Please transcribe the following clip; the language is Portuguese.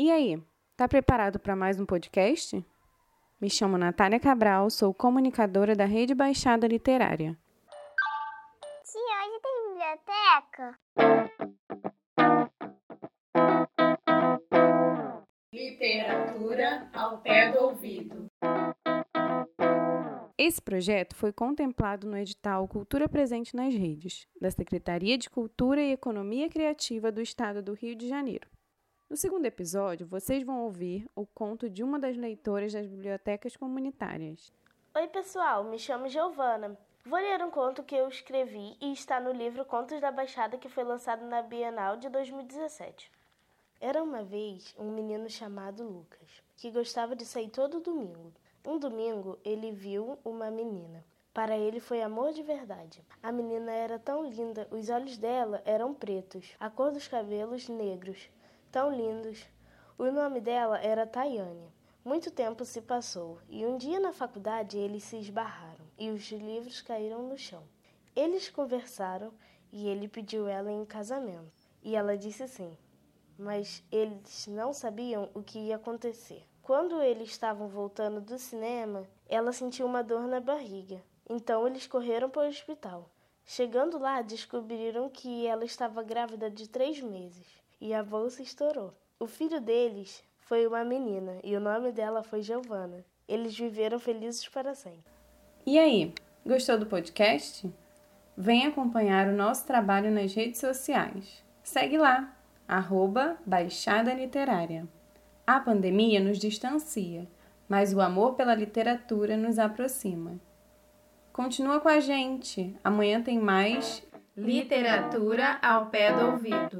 E aí, tá preparado para mais um podcast? Me chamo Natália Cabral, sou comunicadora da Rede Baixada Literária. Tia, hoje tem biblioteca? Literatura ao pé do ouvido. Esse projeto foi contemplado no edital Cultura Presente nas Redes, da Secretaria de Cultura e Economia Criativa do Estado do Rio de Janeiro. No segundo episódio, vocês vão ouvir o conto de uma das leitoras das bibliotecas comunitárias. Oi, pessoal, me chamo Giovana. Vou ler um conto que eu escrevi e está no livro Contos da Baixada que foi lançado na Bienal de 2017. Era uma vez um menino chamado Lucas, que gostava de sair todo domingo. Um domingo ele viu uma menina. Para ele foi amor de verdade. A menina era tão linda, os olhos dela eram pretos, a cor dos cabelos negros, tão lindos. O nome dela era Tayane. Muito tempo se passou e um dia na faculdade eles se esbarraram e os livros caíram no chão. Eles conversaram e ele pediu ela em casamento. E ela disse sim, mas eles não sabiam o que ia acontecer. Quando eles estavam voltando do cinema, ela sentiu uma dor na barriga. Então eles correram para o hospital. Chegando lá, descobriram que ela estava grávida de três meses e a bolsa estourou. O filho deles foi uma menina e o nome dela foi Giovana. Eles viveram felizes para sempre. E aí, gostou do podcast? Vem acompanhar o nosso trabalho nas redes sociais. Segue lá, arroba Baixada Literária. A pandemia nos distancia, mas o amor pela literatura nos aproxima. Continua com a gente. Amanhã tem mais Literatura ao pé do ouvido.